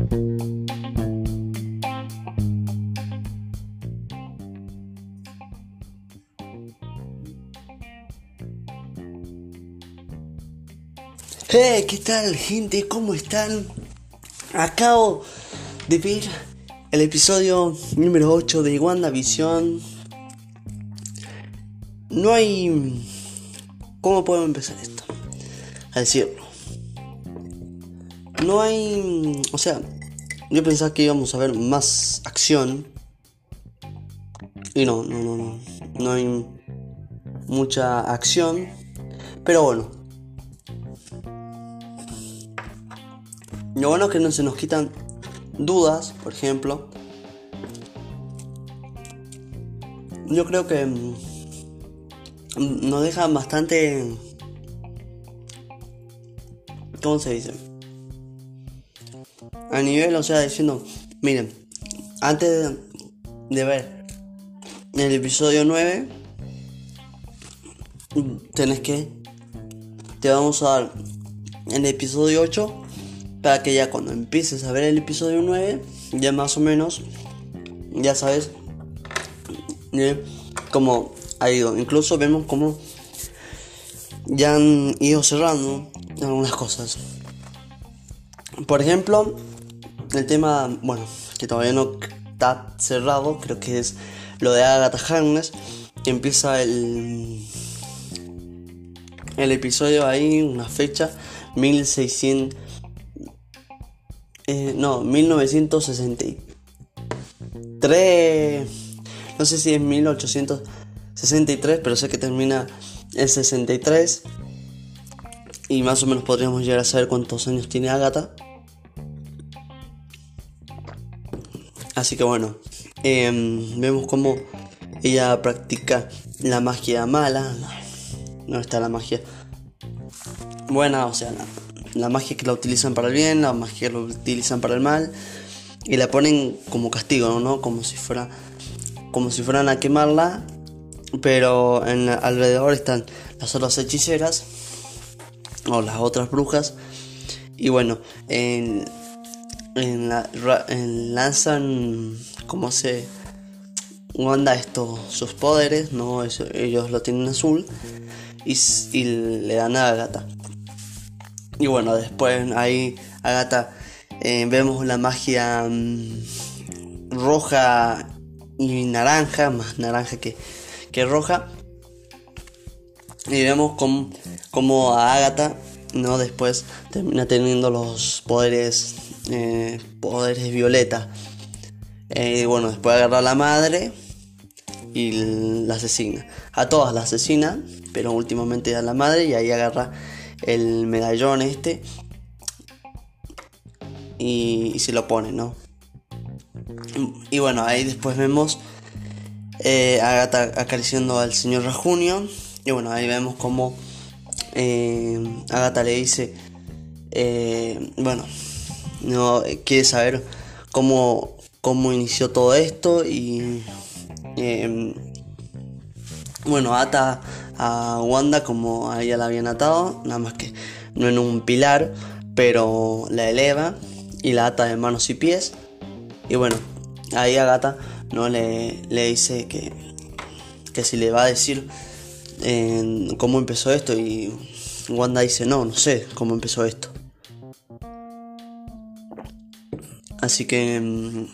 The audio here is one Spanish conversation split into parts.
Hey, ¿qué tal gente? ¿Cómo están? Acabo de ver el episodio número 8 de WandaVision. No hay... ¿Cómo puedo empezar esto? A decirlo. No hay... O sea, yo pensaba que íbamos a ver más acción. Y no, no, no, no. No hay mucha acción. Pero bueno. Lo bueno es que no se nos quitan dudas, por ejemplo. Yo creo que mm, nos deja bastante... ¿Cómo se dice? A nivel, o sea, diciendo, miren, antes de ver el episodio 9, tenés que... Te vamos a dar el episodio 8 para que ya cuando empieces a ver el episodio 9, ya más o menos, ya sabes cómo ha ido. Incluso vemos cómo ya han ido cerrando algunas cosas. Por ejemplo, el tema, bueno, que todavía no está cerrado, creo que es lo de Agatha Harkness, empieza el, el episodio ahí, una fecha, 1600 eh, no, 1963. No sé si es 1863, pero sé que termina en 63. Y más o menos podríamos llegar a saber cuántos años tiene Agatha. Así que bueno, em, vemos cómo ella practica la magia mala. No está la magia buena, o sea, la magia que la utilizan para el bien, la magia que la utilizan para el mal y la ponen como castigo, ¿no? Como si fuera como si fueran a quemarla, pero en alrededor están las otras hechiceras o las otras brujas y bueno, en, en, la, lanzan como se Wanda esto sus poderes, no ellos lo tienen azul y, y le dan a Agatha. Y bueno, después ahí Agatha eh, vemos la magia mm, roja y naranja, más naranja que, que roja. Y vemos como, como a Agatha ¿no? después termina teniendo los poderes, eh, poderes violeta. Eh, bueno, después agarra a la madre y la asesina. A todas la asesina, pero últimamente a la madre y ahí agarra el medallón este y, se lo pone, ¿no? Y bueno, ahí después vemos eh, a Agatha acariciando al señor Rajunio. Y bueno, ahí vemos como eh, Agatha le dice, eh, bueno, no quiere saber cómo, cómo inició todo esto y eh, bueno, ata a Wanda como a ella la habían atado, nada más que no en un pilar, pero la eleva y la ata de manos y pies. Y bueno, ahí Agatha no le, le dice que, que si le va a decir eh, cómo empezó esto y Wanda dice no, no sé cómo empezó esto. Así que mm,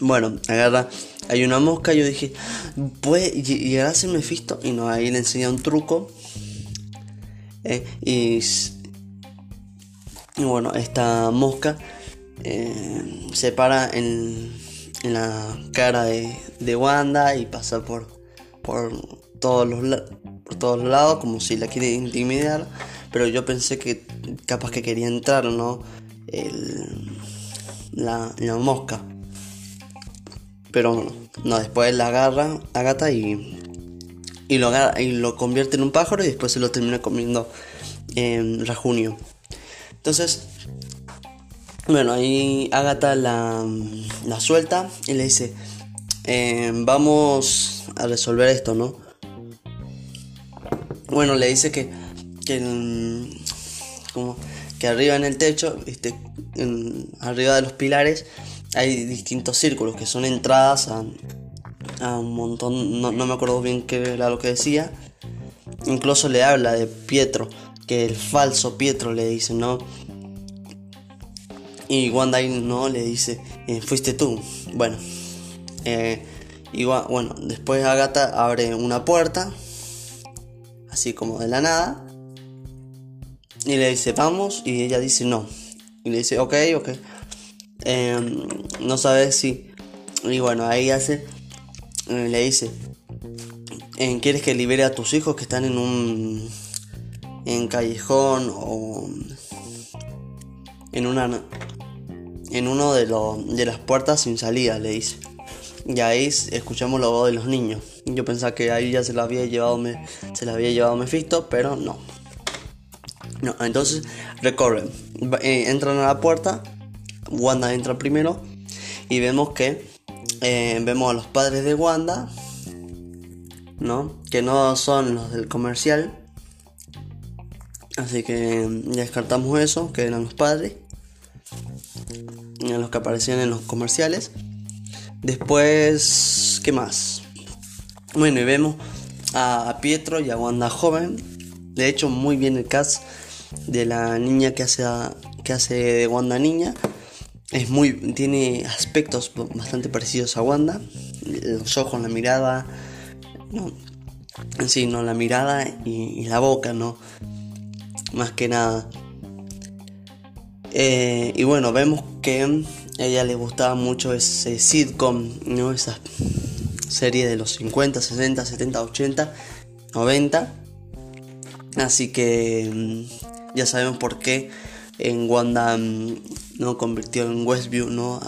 bueno, agarra hay una mosca, yo dije, puede llegar a ser Mephisto. Y no, ahí le enseña un truco. Eh, y, bueno, esta mosca eh, se para en, la cara de, Wanda y pasa por, por, todos los, por todos los lados como si la quiere intimidar. Pero yo pensé que capaz que quería entrar, ¿no? La, la mosca. Pero no, después la agarra a gata y, y, lo y lo convierte en un pájaro y después se lo termina comiendo en Rajunio. Entonces, bueno, ahí Agatha la, la suelta y le dice, em, vamos a resolver esto, ¿no? Bueno, le dice que, que, como, que arriba en el techo, este, arriba de los pilares, hay distintos círculos que son entradas a, a un montón, no, me acuerdo bien qué era lo que decía. Incluso le habla de Pietro, que el falso Pietro le dice, ¿no? Y Wanda no le dice, eh, fuiste tú. Bueno, eh, bueno, después Agatha abre una puerta, así como de la nada, y le dice, vamos, y ella dice, no. Y le dice, ok, ok. Em, no sabe si. Y bueno, ahí hace. Eh, le dice: ¿Quieres que libere a tus hijos que están en un. en callejón o. en una. en uno de, los de las puertas sin salida? Le dice. Y ahí escuchamos la voz de los niños. Yo pensaba que ahí ya se la había llevado, se la había llevado Mephisto, pero no. No, entonces recorren, eh, entran a la puerta Wanda entra primero y vemos que eh, vemos a los padres de Wanda, ¿no? Que no son los del comercial. Así que ya descartamos eso, que eran los padres. Los que aparecían en los comerciales. Después, ¿qué más? Bueno, y vemos a Pietro y a Wanda joven. De hecho, muy bien el cast de la niña que hace, que hace de Wanda niña. Es muy tiene aspectos bastante parecidos a Wanda. Los ojos la mirada no sí no la mirada y, la boca no más que nada. Eh, y bueno vemos que a ella le gustaba mucho ese sitcom no esa serie de los 50 60 70 80 90 así que mm, ya sabemos por qué en Wanda mm, no convirtió en Westview no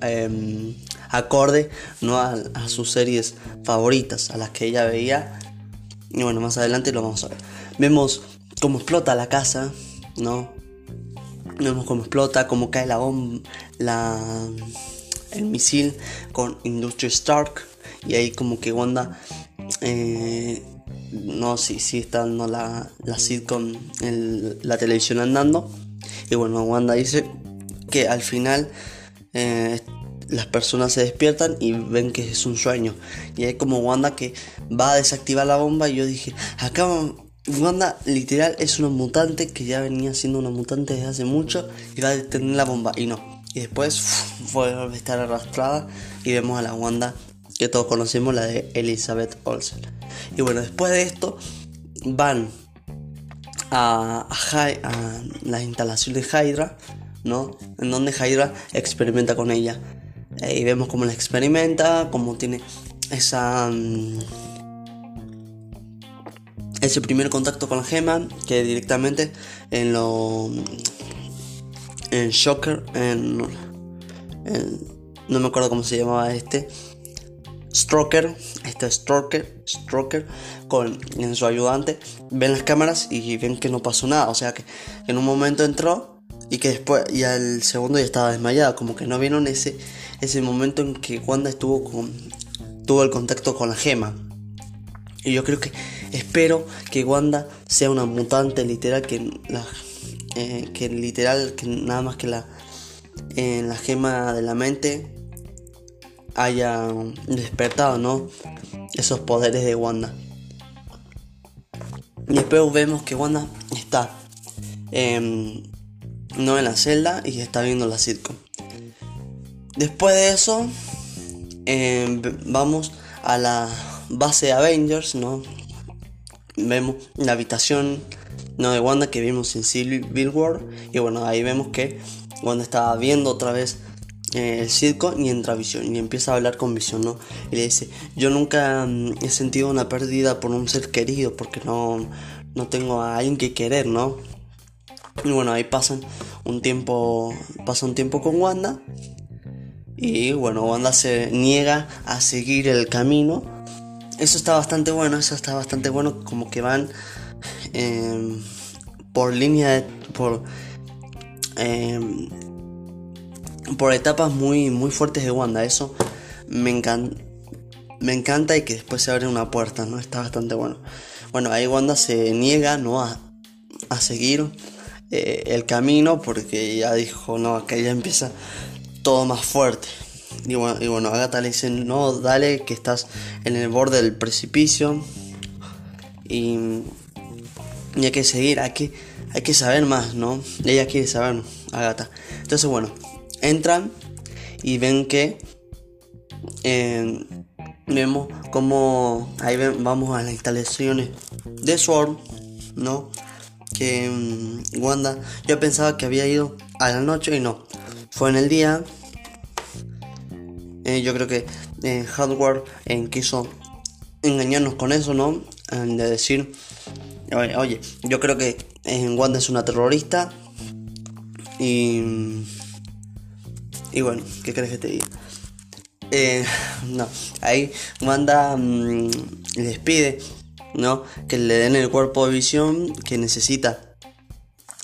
em, acorde no a, sus series favoritas a las que ella veía. Y bueno más adelante lo vamos a ver. Vemos cómo explota la casa no vemos cómo explota cómo cae la bomba el misil con Industry Stark. Y ahí como que Wanda eh, no, sí, sí está dando la, la sitcom en la televisión andando. Y bueno, Wanda dice que al final eh, las personas se despiertan y ven que es un sueño. Y hay como Wanda que va a desactivar la bomba y yo dije, acá Wanda literal es una mutante que ya venía siendo una mutante desde hace mucho y va a detener la bomba. Y no. Y después vuelve a estar arrastrada y vemos a la Wanda que todos conocemos, la de Elizabeth Olsen. Y bueno, después de esto van a, a, la instalación de Hydra, ¿no? En donde Hydra experimenta con ella. Eh, y vemos cómo la experimenta, cómo tiene esa... Mm, ese primer contacto con la gema, que directamente en lo... En Shocker, en, no me acuerdo cómo se llamaba este, Stroker, este Stroker, Stroker con en su ayudante, ven las cámaras y ven que no pasó nada, o sea que en un momento entró y que después y al segundo ya estaba desmayada, como que no vieron ese ese momento en que Wanda estuvo con tuvo el contacto con la gema. Y yo creo que espero que Wanda sea una mutante literal que la eh, que literal que nada más que la en la gema de la mente haya despertado, ¿no? Esos poderes de Wanda. Y después vemos que Wanda está em, no en la celda y está viendo la sitcom. Después de eso, em, vamos a la base de Avengers, ¿no? Vemos la habitación ¿no? de Wanda que vimos en Civil War. Y bueno, ahí vemos que Wanda estaba viendo otra vez eh, el circo y entra Visión y empieza a hablar con Visión, ¿no? Y le dice, yo nunca mm, he sentido una pérdida por un ser querido porque no, no tengo a alguien que querer, ¿no? Y bueno, ahí pasan un tiempo, pasa un tiempo con Wanda y bueno, Wanda se niega a seguir el camino. Eso está bastante bueno, eso está bastante bueno, como que van em, por línea de, por em, por etapas muy, muy fuertes de Wanda. Eso me encanta. Me encanta y que después se abre una puerta, ¿no? Está bastante bueno. Bueno, ahí Wanda se niega, ¿no? A, a seguir eh, el camino porque ya dijo, no, acá ya empieza todo más fuerte. Y bueno, y le dice, no, dale, que estás en el borde del precipicio. Y, y hay que seguir, hay que, hay que saber más, ¿no? Ella quiere saber, Agatha. Entonces, bueno, entran y ven que eh, vemos como ahí vamos a las instalaciones de Sword, ¿no? Que mm, Wanda, yo pensaba que había ido a la noche y no, fue en el día. Eh, yo creo que eh, Hardware eh, quiso engañarnos con eso, ¿no? de decir, oye, yo creo que Wanda es una terrorista y y bueno, ¿qué crees que te diga? Eh, no, ahí Wanda mm, les pide, ¿no? Que le den el cuerpo de visión que necesita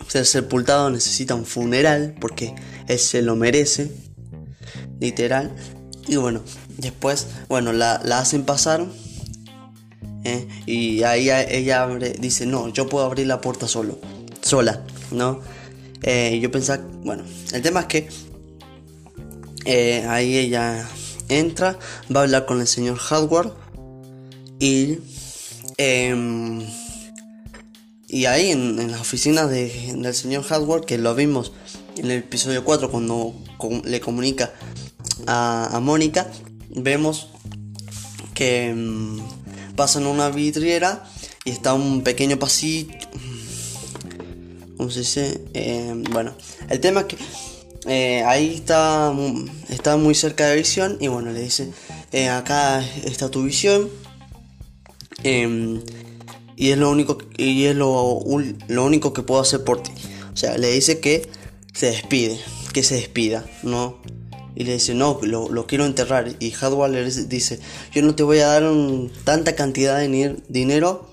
ser sepultado, necesita un funeral porque él se lo merece, literal. Y bueno, después, bueno, la, hacen pasar. ¿eh? Y ahí ella abre, dice, no, yo puedo abrir la puerta solo, sola, ¿no? Eh, yo pensaba, bueno, el tema es que eh, ahí ella entra, va a hablar con el señor Hardware y, em, y ahí en, las oficinas del señor Hardware, que lo vimos en el episodio 4 cuando le comunica a, Mónica, vemos que em, pasan una vidriera y está un pequeño pasillo. ¿Cómo se dice? Em, bueno, el tema es que eh, ahí está, está muy cerca de visión y bueno, le dice, eh, acá está tu visión. Em, y es lo único y es lo, lo, único que puedo hacer por ti. O sea, le dice que se despide, que se despida, ¿no? Y le dice, no, lo, quiero enterrar. Y Hadwell dice, yo no te voy a dar tanta cantidad de dinero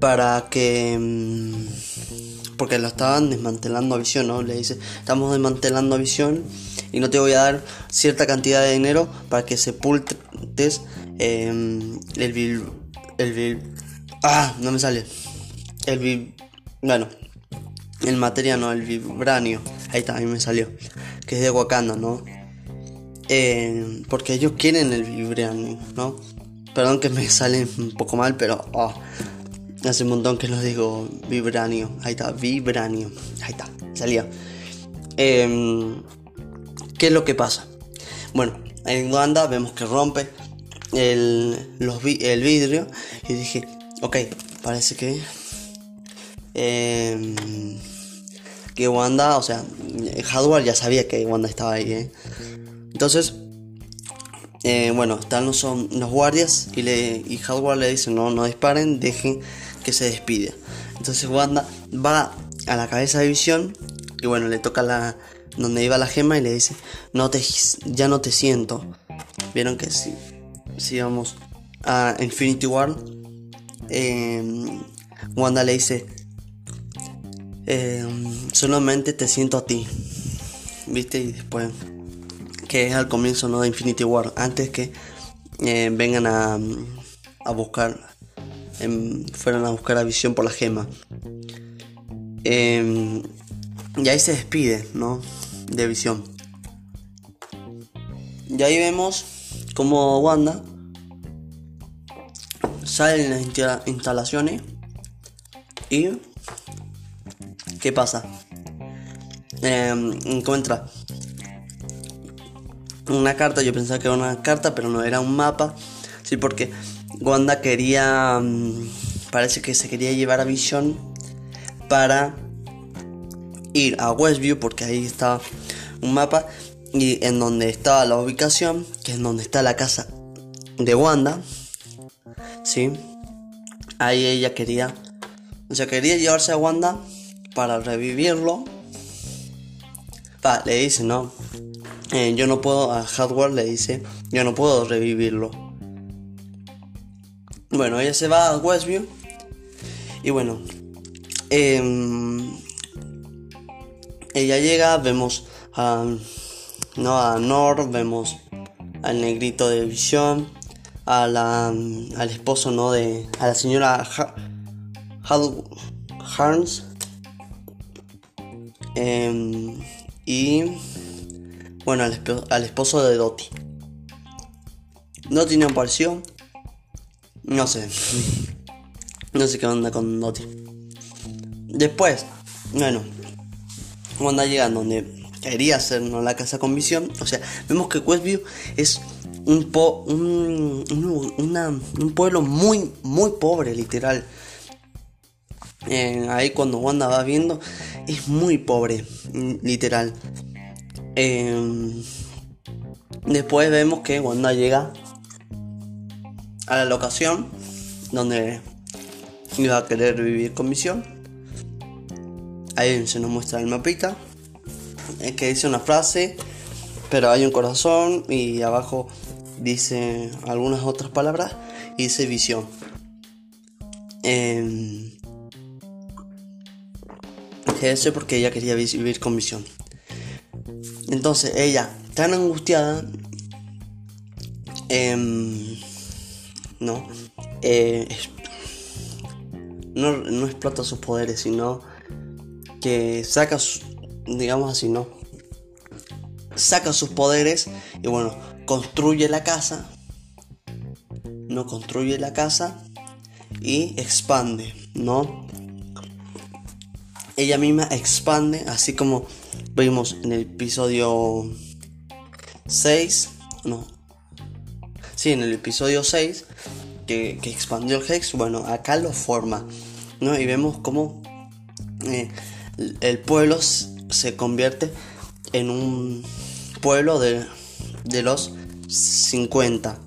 para que... Em, porque lo estaban desmantelando a Visión, ¿no? Le dice, estamos desmantelando a Visión y no te voy a dar cierta cantidad de dinero para que sepultes em, el vil... El vil... Ah, no me sale. El vil... Bueno, el material, no, el vibranio. Ahí está, ahí me salió. Que es de Wakanda, ¿no? Eh, porque ellos quieren el vibranio, ¿no? Perdón que me sale un poco mal, pero... Oh, Hace un montón que lo digo vibranio. Ahí está, vibranio. Ahí está, salía. Em, ¿Qué es lo que pasa? Bueno, en Wanda vemos que rompe el, los, el vidrio. Y dije, ok, parece que. Eh, que Wanda, o sea, Hardware ya sabía que Wanda estaba ahí. ¿eh? Entonces, eh, bueno, están los, los guardias y, le, y Hardware le dice: No, no disparen, dejen que se despide. Entonces Wanda va a la cabeza de Visión y bueno, le toca la donde iba la gema y le dice, no te, ya no te siento. Vieron que si, si vamos a Infinity War, em, Wanda le dice, em, solamente te siento a ti. ¿Viste? Y después, que es al comienzo ¿no? de Infinity War, antes que eh, vengan a, a buscar fueron a buscar a Visión por la gema. Em, y ahí se despide, ¿no? De Visión. Y ahí vemos como Wanda sale en las instalaciones y ¿qué pasa? Em, encuentra una carta, yo pensaba que era una carta, pero no era un mapa, sí, porque Wanda quería, mm, parece que se quería llevar a Vision para ir a Westview porque ahí está un mapa y en donde estaba la ubicación, que es donde está la casa de Wanda, ¿sí? Ahí ella quería, o sea, quería llevarse a Wanda para revivirlo. Pa, le dice, no, eh, yo no puedo, a Hardware le dice, yo no puedo revivirlo. Bueno, ella se va a Westview. Y bueno, em, ella llega, vemos a, no, a Nord, vemos al negrito de visión, a la, al esposo ¿no? de, a la señora Harms, Em, y bueno, al, esposo de Doti. Doti no apareció. No sé. No sé qué onda con Doti. Después, bueno, cuando llegan donde quería hacer la casa con visión, o sea, vemos que Westview es un, po, un, un pueblo muy, muy pobre, literal. ahí cuando Wanda va viendo, es muy pobre, literal. Em, después vemos que Wanda llega a la locación donde iba a querer vivir con visión. Ahí se nos muestra el mapita que dice una frase, pero hay un corazón y abajo dice algunas otras palabras y dice visión. Eh, eso porque ella quería vivir con visión. Entonces ella, tan angustiada, em, no, eh, no, no explota sus poderes, sino que saca, digamos así, ¿no? Saca sus poderes y bueno, construye la casa, no construye la casa y expande, ¿no? Ella misma expande, así como vimos en el episodio 6, no, sí, en el episodio 6, que, expandió el Hex, bueno, acá lo forma, ¿no? Y vemos cómo eh, el pueblo se convierte en un pueblo de, de los 50.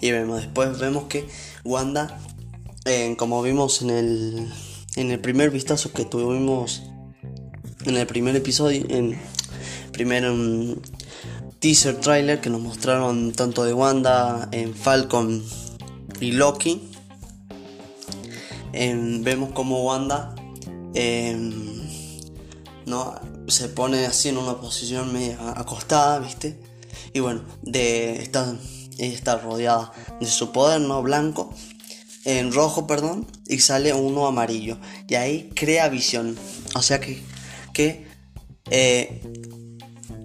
Y vemos, después vemos que Wanda, eh, como vimos en el, en el primer vistazo que tuvimos en el primer episodio, en primer teaser trailer que nos mostraron tanto de Wanda, en Falcon y Loki, em, vemos como Wanda em, no se pone así en una posición media acostada, ¿viste? Y bueno, de está, está rodeada de su poder, ¿no? Blanco, en rojo, perdón, y sale uno amarillo. Y ahí crea visión. O sea que, que eh,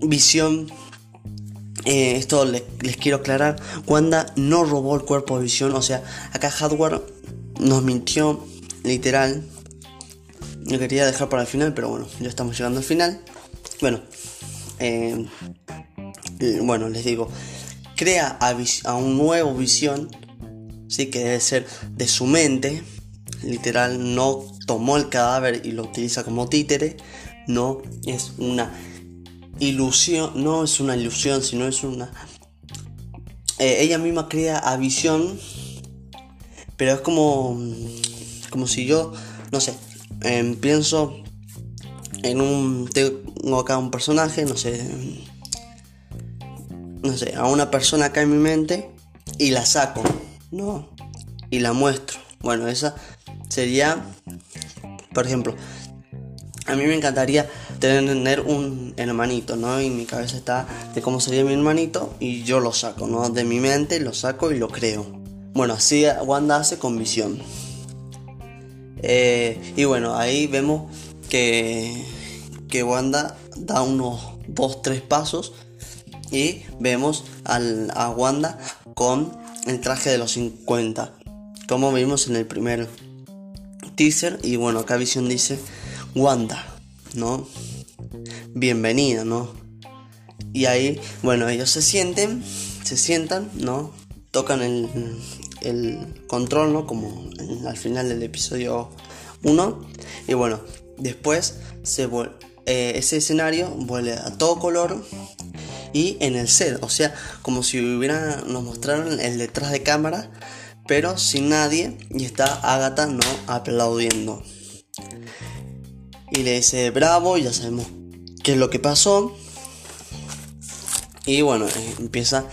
visión, eh, esto les, quiero aclarar, Wanda no robó el cuerpo de visión. O sea, acá Hardware nos mintió, literal. Lo quería dejar para el final, pero bueno, ya estamos llegando al final. Bueno, eh, bueno, les digo, crea a, un nuevo visión, sí que debe ser de su mente, literal, no tomó el cadáver y lo utiliza como títere, no es una ilusión, no es una ilusión, sino es una... Eh, ella misma crea a visión, pero es como, como si yo, no sé, em, pienso en un tengo acá un personaje no sé no sé, a una persona acá en mi mente y la saco, ¿no? Y la muestro. Bueno, esa sería, por ejemplo, a mí me encantaría tener un hermanito, ¿no? Y mi cabeza está de cómo sería mi hermanito y yo lo saco, ¿no? De mi mente lo saco y lo creo. Bueno, así Wanda hace con visión. Eh, y bueno, ahí vemos que, que Wanda da unos 2-3 pasos y vemos a Wanda con el traje de los 50. Como vimos en el primer teaser. Y bueno, acá Vision dice Wanda, ¿no? Bienvenida, ¿no? Y ahí, bueno, ellos se sienten, se sientan, ¿no? Tocan el, el control, ¿no? Como al final del episodio 1. Y bueno, después eh, ese escenario vuelve a todo color y en el set, o sea, como si hubiera, nos mostraron el detrás de cámara, pero sin nadie y está Agatha no aplaudiendo. Y le dice bravo, ya sabemos qué es lo que pasó. Y bueno, eh, empieza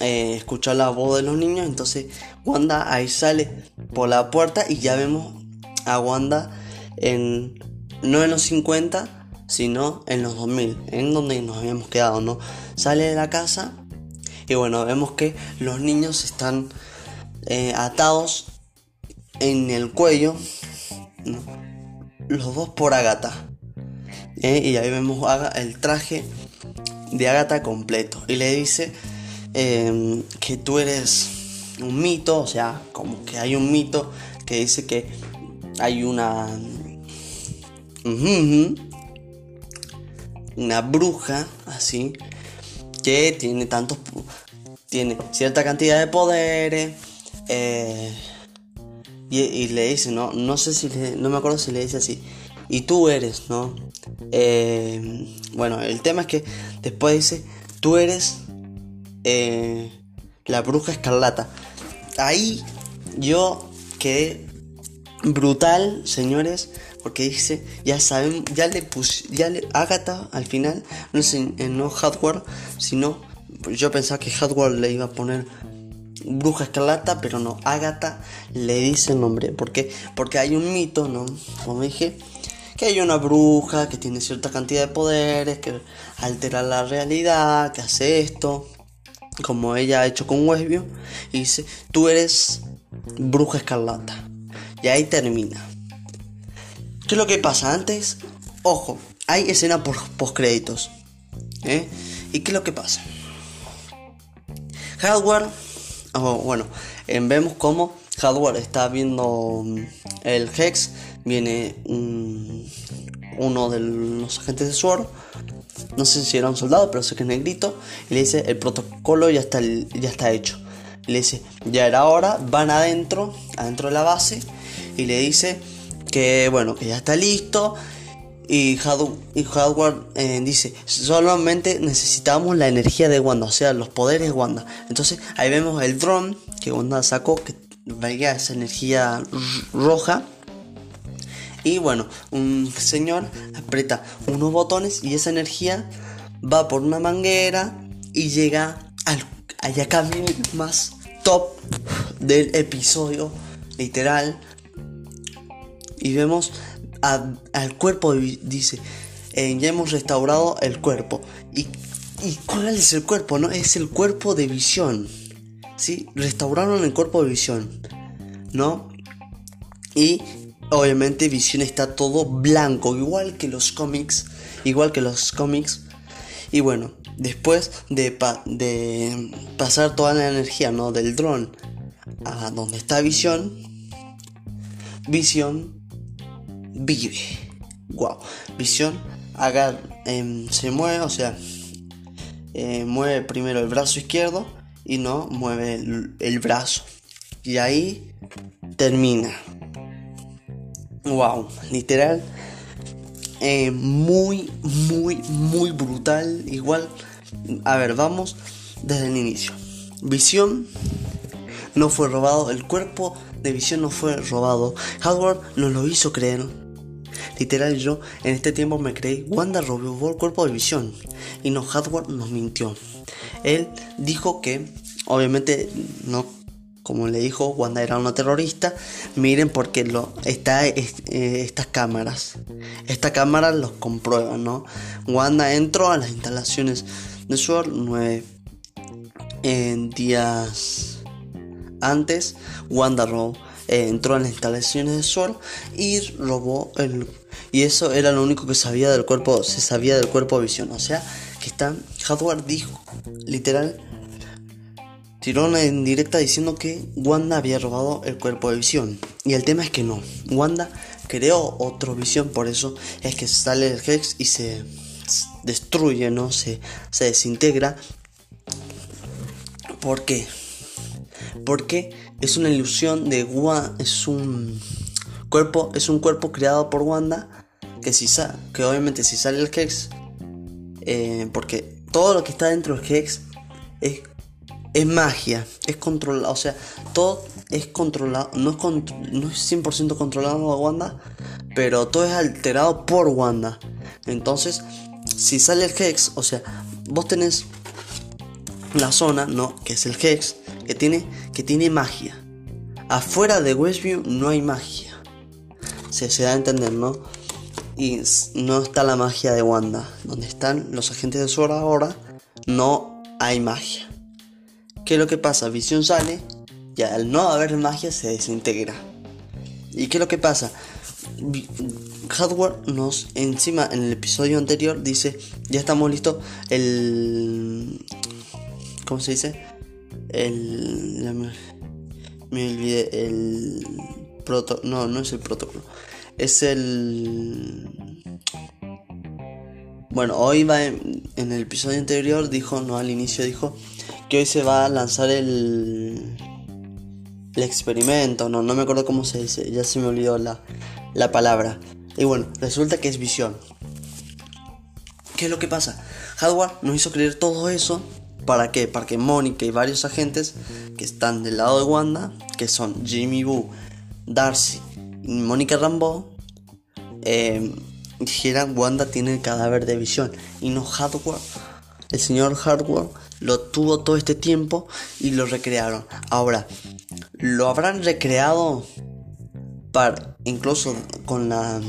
a eh, escuchar la voz de los niños. Entonces Wanda ahí sale por la puerta y ya vemos a Wanda en no en los 50, sino en los 2000, en donde nos habíamos quedado, ¿no? Sale de la casa y bueno, vemos que los niños están eh, atados en el cuello, los dos por Agata. ¿Eh? y ahí vemos el traje de Agatha completo. Y le dice em, que tú eres un mito, o sea, como que hay un mito que dice que hay una... una bruja, así, que tiene tantos... tiene cierta cantidad de poderes. Eh, y, le dice, no, no sé si no me acuerdo si le dice así. Y tú eres, ¿no? Eh, bueno, el tema es que después dice, tú eres eh, la bruja escarlata. Ahí yo quedé brutal, señores, porque dice, ya saben, ya le puse, ya le, Agatha al final, no es no hardware, sino, yo pensaba que hardware le iba a poner bruja escarlata, pero no, Agatha le dice el nombre, porque Porque hay un mito, ¿no? Como dije, que hay una bruja que tiene cierta cantidad de poderes, que altera la realidad, que hace esto, como ella ha hecho con Westview, y dice, tú eres bruja escarlata. Y ahí termina. ¿Qué es lo que pasa? Antes, ojo, hay escena por post créditos. ¿eh? ¿Y qué es lo que pasa? Hardware, bueno, vemos cómo Hardware está viendo mm, el Hex, viene uno de los agentes de SWORD, no sé si era un soldado, pero sé que es negrito, y le dice, el protocolo ya está, ya está hecho. le dice, ya era hora, van adentro, adentro de la base, y le dice que bueno, que ya está listo. Y, Hardware eh, dice, solamente necesitamos la energía de Wanda, o sea, los poderes de Wanda. Entonces ahí vemos el drone que Wanda sacó, que valga esa energía roja. Y bueno, un señor aprieta unos botones y esa energía va por una manguera y llega al allá más top del episodio, literal y vemos al cuerpo, dice, eh, ya hemos restaurado el cuerpo. ¿Y, cuál es el cuerpo? No? Es el cuerpo de visión. ¿Sí? Restauraron el cuerpo de visión. ¿No? Y obviamente visión está todo blanco, igual que los cómics. Igual que los cómics. Y bueno, después de, pasar toda la energía ¿no? del dron a donde está visión, visión vive. Wow. Visión haga, em, se mueve, o sea, eh, mueve primero el brazo izquierdo y no mueve el, brazo. Y ahí termina. Wow, literal. Eh, muy, muy, muy brutal. Igual, a ver, vamos desde el inicio. Visión no fue robado, el cuerpo de visión no fue robado. Howard nos lo hizo creer Literal yo en este tiempo me creí, Wanda robó el cuerpo de visión y no Hardware nos mintió. Él dijo que, obviamente, no como le dijo, Wanda era una terrorista. Miren porque lo está eh, estas cámaras. Estas cámaras los comprueban, ¿no? Wanda entró a las instalaciones de SWORD nueve días antes. Wanda robó entró en las instalaciones de SWORD y robó el y eso era lo único que sabía del cuerpo se sabía del cuerpo visión o sea que está Hardware dijo literal tiró en directa diciendo que Wanda había robado el cuerpo de visión y el tema es que no Wanda creó otro visión por eso es que sale el Hex y se destruye no se, se desintegra. ¿por qué? porque es una ilusión de Wanda, es un cuerpo, es un cuerpo creado por Wanda que si que obviamente si sale el Hex, eh, porque todo lo que está dentro del Hex es, es magia, es controlado, o sea, todo es controlado, no es, no es 100% controlado por Wanda, pero todo es alterado por Wanda. Entonces, si sale el Hex, o sea, vos tenés la zona, ¿no? Que es el Hex, que tiene, que tiene magia. Afuera de Westview no hay magia. Se, se da a entender, ¿no? Y no está la magia de Wanda. Donde están los agentes de Sora ahora, no hay magia. ¿Qué es lo que pasa? Visión sale y al no haber magia se desintegra. ¿Y qué es lo que pasa? Hardware nos encima en el episodio anterior dice, ya estamos listos, el... ¿Cómo se dice? El... Me, olvidé, el... Proto, no, no es el protocolo. Es el... Bueno, hoy va en, en el episodio anterior dijo, no al inicio dijo que hoy se va a lanzar el el experimento, no, no me acuerdo cómo se dice, ya se me olvidó la, la palabra. Y bueno, resulta que es visión. ¿Qué es lo que pasa? Hardware nos hizo creer todo eso. ¿Para qué? Para que Mónica y varios agentes que están del lado de Wanda, que son Jimmy Boo, Darcy y Mónica Rambeau, eh, dijeran Wanda tiene el cadáver de visión y no Hardware. El señor Hardware lo tuvo todo este tiempo y lo recrearon. Ahora, lo habrán recreado para incluso con la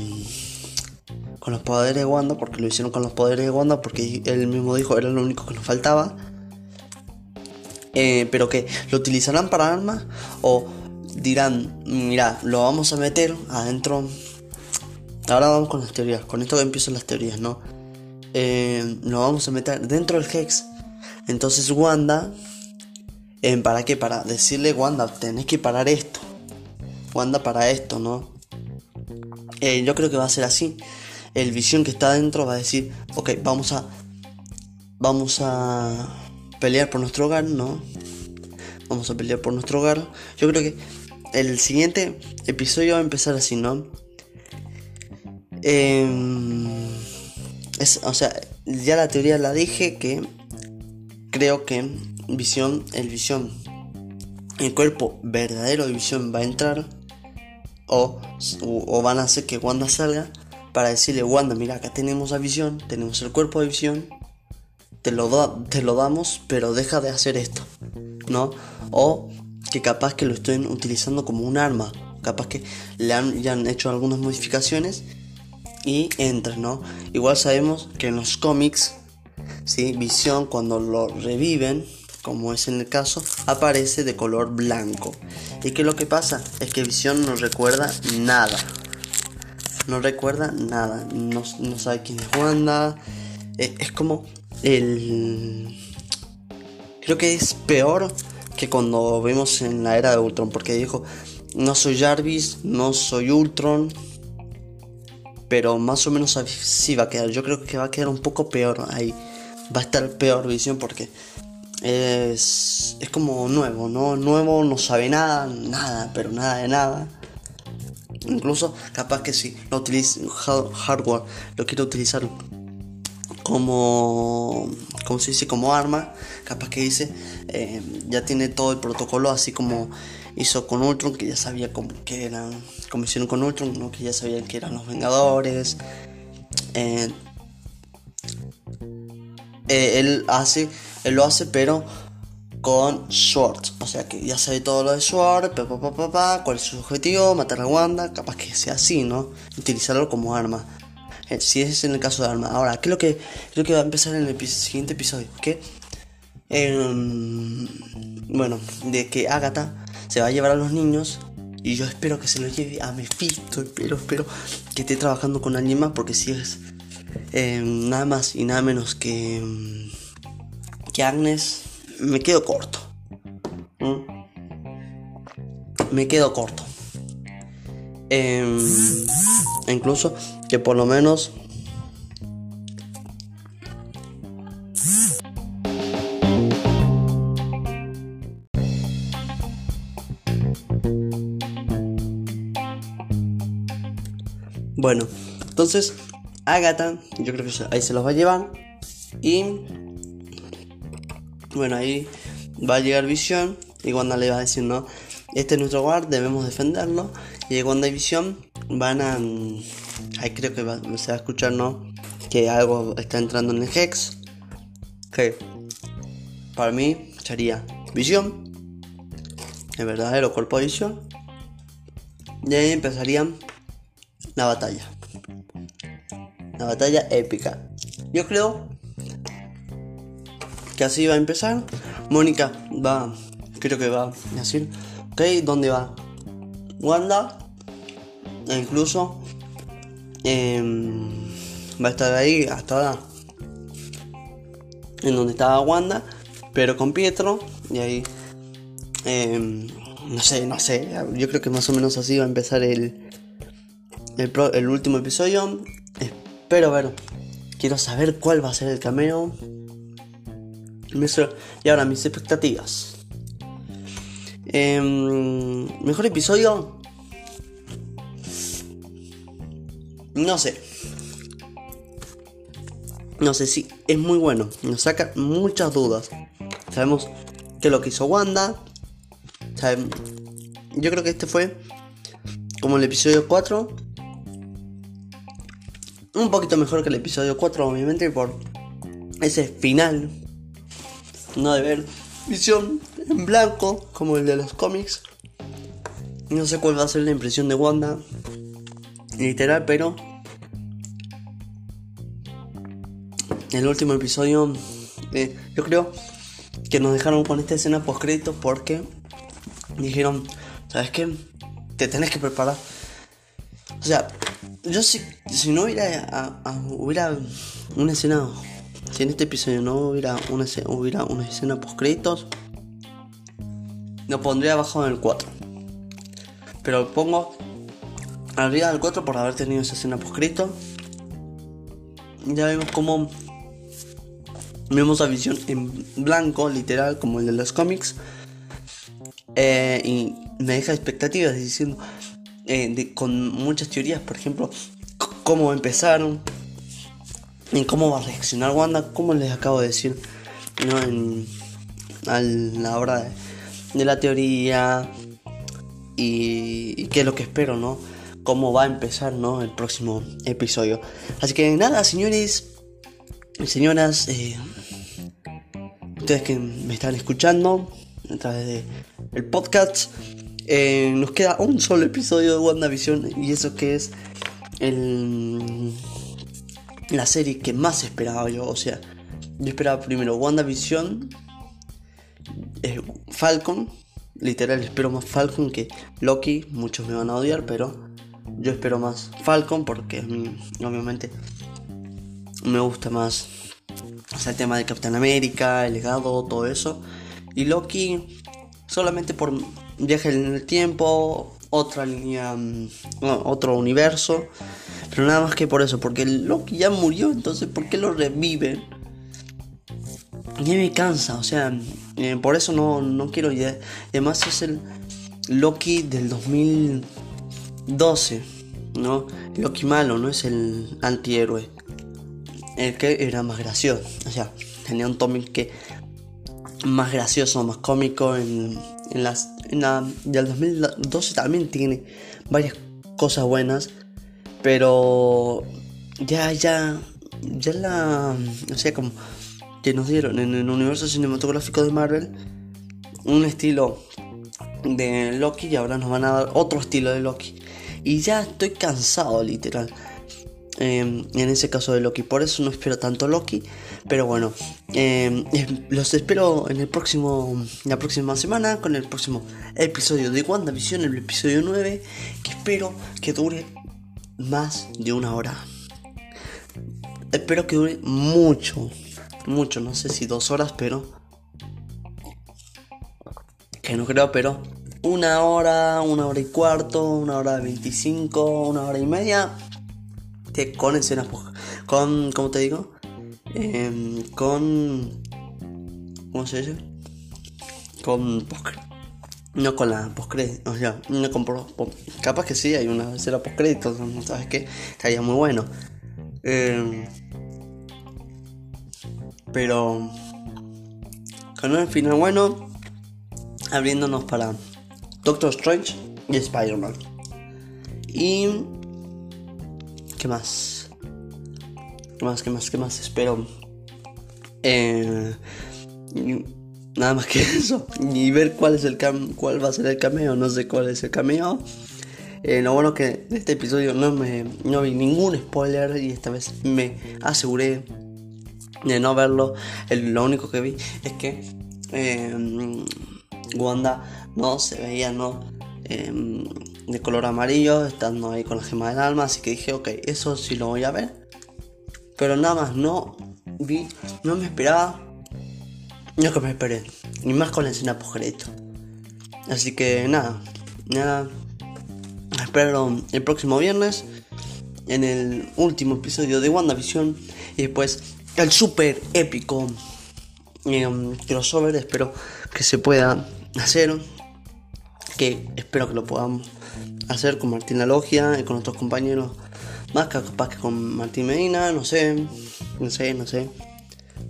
con los poderes de Wanda porque lo hicieron con los poderes de Wanda porque él mismo dijo era lo único que nos faltaba eh, pero que lo utilizarán para armas o dirán mira lo vamos a meter adentro ahora vamos con las teorías con esto empiezan las teorías no eh, lo vamos a meter dentro del hex entonces Wanda ¿Para qué? Para decirle, Wanda, tenés que parar esto. Wanda, para esto, ¿no? Eh, yo creo que va a ser así. El visión que está adentro va a decir, ok, vamos a... Vamos a pelear por nuestro hogar, ¿no? Vamos a pelear por nuestro hogar. Yo creo que el siguiente episodio va a empezar así, ¿no? Em, es, o sea, ya la teoría la dije que creo que visión, el visión, el cuerpo verdadero de visión va a entrar o, o, van a hacer que Wanda salga para decirle Wanda, mira, acá tenemos la visión, tenemos el cuerpo de visión, te lo, te lo damos, pero deja de hacer esto, ¿no? O que capaz que lo estén utilizando como un arma, capaz que le han, ya han hecho algunas modificaciones y entra, ¿no? Igual sabemos que en los cómics, ¿sí? Visión cuando lo reviven, como es en el caso, aparece de color blanco. Y que lo que pasa es que Visión no recuerda nada. No recuerda nada. No, sabe quién es Wanda. Eh, es como el... Creo que es peor que cuando vemos en la era de Ultron. Porque dijo, no soy Jarvis, no soy Ultron. Pero más o menos así va a quedar. Yo creo que va a quedar un poco peor ahí. Va a estar peor visión porque es, es como nuevo, ¿no? Nuevo, no sabe nada, nada, pero nada de nada. Incluso capaz que si lo utiliza hardware, lo quiere utilizar como, como se dice, como arma, capaz que dice, eh, ya tiene todo el protocolo así como hizo con Ultron, que ya sabía cómo, que eran, como hicieron con Ultron, que ya sabían que eran los Vengadores. Eh, eh, él hace él lo hace, pero con Sword. O sea que ya sabe todo lo de Sword, cuál es su objetivo, matar a Wanda, capaz que sea así, ¿no? Utilizarlo como arma. Eh, si es en el caso de arma. Ahora, ¿qué es lo que creo que va a empezar en el siguiente episodio? Que, em, bueno, de que Agatha se va a llevar a los niños y yo espero que se los lleve a Mephisto, espero, espero que esté trabajando con alguien más porque si es em, nada más y nada menos que... Em, que Agnes me quedo corto. Me quedo corto. Incluso que por lo menos Bueno, entonces Agatha, yo creo que ahí se los va a llevar. Y bueno, ahí va a llegar Visión y Wanda le va a decir, no, este es nuestro hogar, debemos defenderlo. Y Wanda y Visión van a... Ahí creo que se va a escuchar, ¿no? Que algo está entrando en el Hex. Que para mí sería Visión, el verdadero cuerpo de Visión. Y ahí empezaría la batalla. La batalla épica. Yo creo que así va a empezar. Mónica va, creo que va a decir, ok, ¿dónde va? Wanda, e incluso em, va a estar ahí hasta en donde estaba Wanda, pero con Pietro y ahí em, no sé, no sé, yo creo que más o menos así va a empezar el el, último episodio. Espero ver, quiero saber cuál va a ser el cameo. Y ahora mis expectativas. Em, mejor episodio. No sé. No sé si es muy bueno. Nos saca muchas dudas. Sabemos que lo que hizo Wanda. Yo creo que este fue como el episodio 4. Un poquito mejor que el episodio 4, obviamente, por ese final. No de ver visión en blanco como el de los cómics. No sé cuál va a ser la impresión de Wanda. Literal, pero el último episodio, eh, yo creo que nos dejaron con esta escena post créditos porque dijeron, ¿sabes qué? Te tenés que preparar. O sea, yo si, si no hubiera, hubiera una escena, si en este episodio no hubiera una, hubiera una escena post créditos, lo pondría abajo en el 4. Pero pongo arriba del 4 por haber tenido esa escena post crédito. Ya vemos como Vemos a Visión en blanco, literal, como el de los cómics. Eh, y me deja expectativas diciendo, eh, con muchas teorías, por ejemplo, cómo empezaron, y cómo va a reaccionar Wanda, como les acabo de decir, ¿no? En, a la hora de, la teoría y, qué es lo que espero, ¿no? Cómo va a empezar, ¿no? El próximo episodio. Así que nada, señores señoras, eh, ustedes que me están escuchando a través del podcast, eh, nos queda un solo episodio de WandaVision y eso que es la serie que más esperaba yo. O sea, yo esperaba primero WandaVision, eh, Falcon, literal espero más Falcon que Loki, muchos me van a odiar, pero yo espero más Falcon porque mí obviamente me gusta más el tema de Capitán América, el legado, todo eso. Y Loki solamente por viaje en el tiempo, otra línea, mm, otro universo. Pero nada más que por eso, porque Loki ya murió, entonces ¿por qué lo reviven? Y me cansa, o sea, eh, por eso no, no quiero ya. Además es el Loki del 2012, ¿no? Loki malo, no es el antihéroe el que era más gracioso. O sea, tenía un Tommy que más gracioso, más cómico. En, en las en la del 2012 también tiene varias cosas buenas, pero ya ya ya la o sea como que nos dieron en el universo cinematográfico de Marvel un estilo de Loki y ahora nos van a dar otro estilo de Loki y ya estoy cansado literal Em, en ese caso de Loki. Por eso no espero tanto Loki. Pero bueno, em, los espero en el próximo, la próxima semana con el próximo episodio de WandaVision, el episodio 9, que espero que dure más de una hora. Espero que dure mucho, mucho, no sé si dos horas, pero... Que no creo, pero una hora, una hora y cuarto, una hora veinticinco, una hora y media con escenas con, ¿cómo te digo? Em, con, ¿cómo se dice? Con post no con la postcrédito, o sea, no con capaz que sí, hay una escena postcrédito, ¿sabes qué? Estaría muy bueno. Em, pero con un final bueno, abriéndonos para Doctor Strange y Spider-Man. Y ¿Qué más? ¿Qué más? ¿Qué más? ¿Qué más? Espero. Eh, nada más que eso. Y ver cuál es el cuál va a ser el cameo. No sé cuál es el cameo. Eh, lo bueno que de este episodio no me no vi ningún spoiler y esta vez me aseguré de no verlo. lo único que vi es que eh, Wanda no se veía, no de color amarillo, estando ahí con la gema del alma, así que dije, ok, eso sí lo voy a ver. Pero nada más, no vi, no me esperaba no que me esperé, ni más con la escena post Así que nada, nada, espero el próximo viernes en el último episodio de WandaVision y después el super épico eh, crossover. Espero que se pueda hacer que espero que lo podamos hacer con Martín La Logia y con otros compañeros más capaz que con Martín Medina, no sé, no sé, no sé.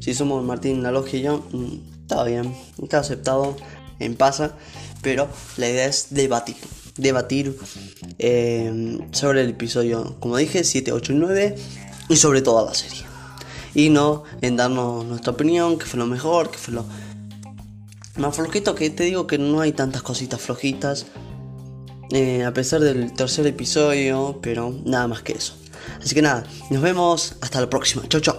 Si somos Martín La Logia y yo, mm, está bien, está aceptado en pasa, pero la idea es debatir, debatir eh, sobre el episodio, como dije, 7, 8 y 9 y sobre toda la serie. Y no en darnos nuestra opinión, que fue lo mejor, que fue lo más flojito que te digo que no hay tantas cositas flojitas. Eh, a pesar del tercer episodio, pero nada más que eso. Así que nada, nos vemos hasta la próxima. Chau, chau.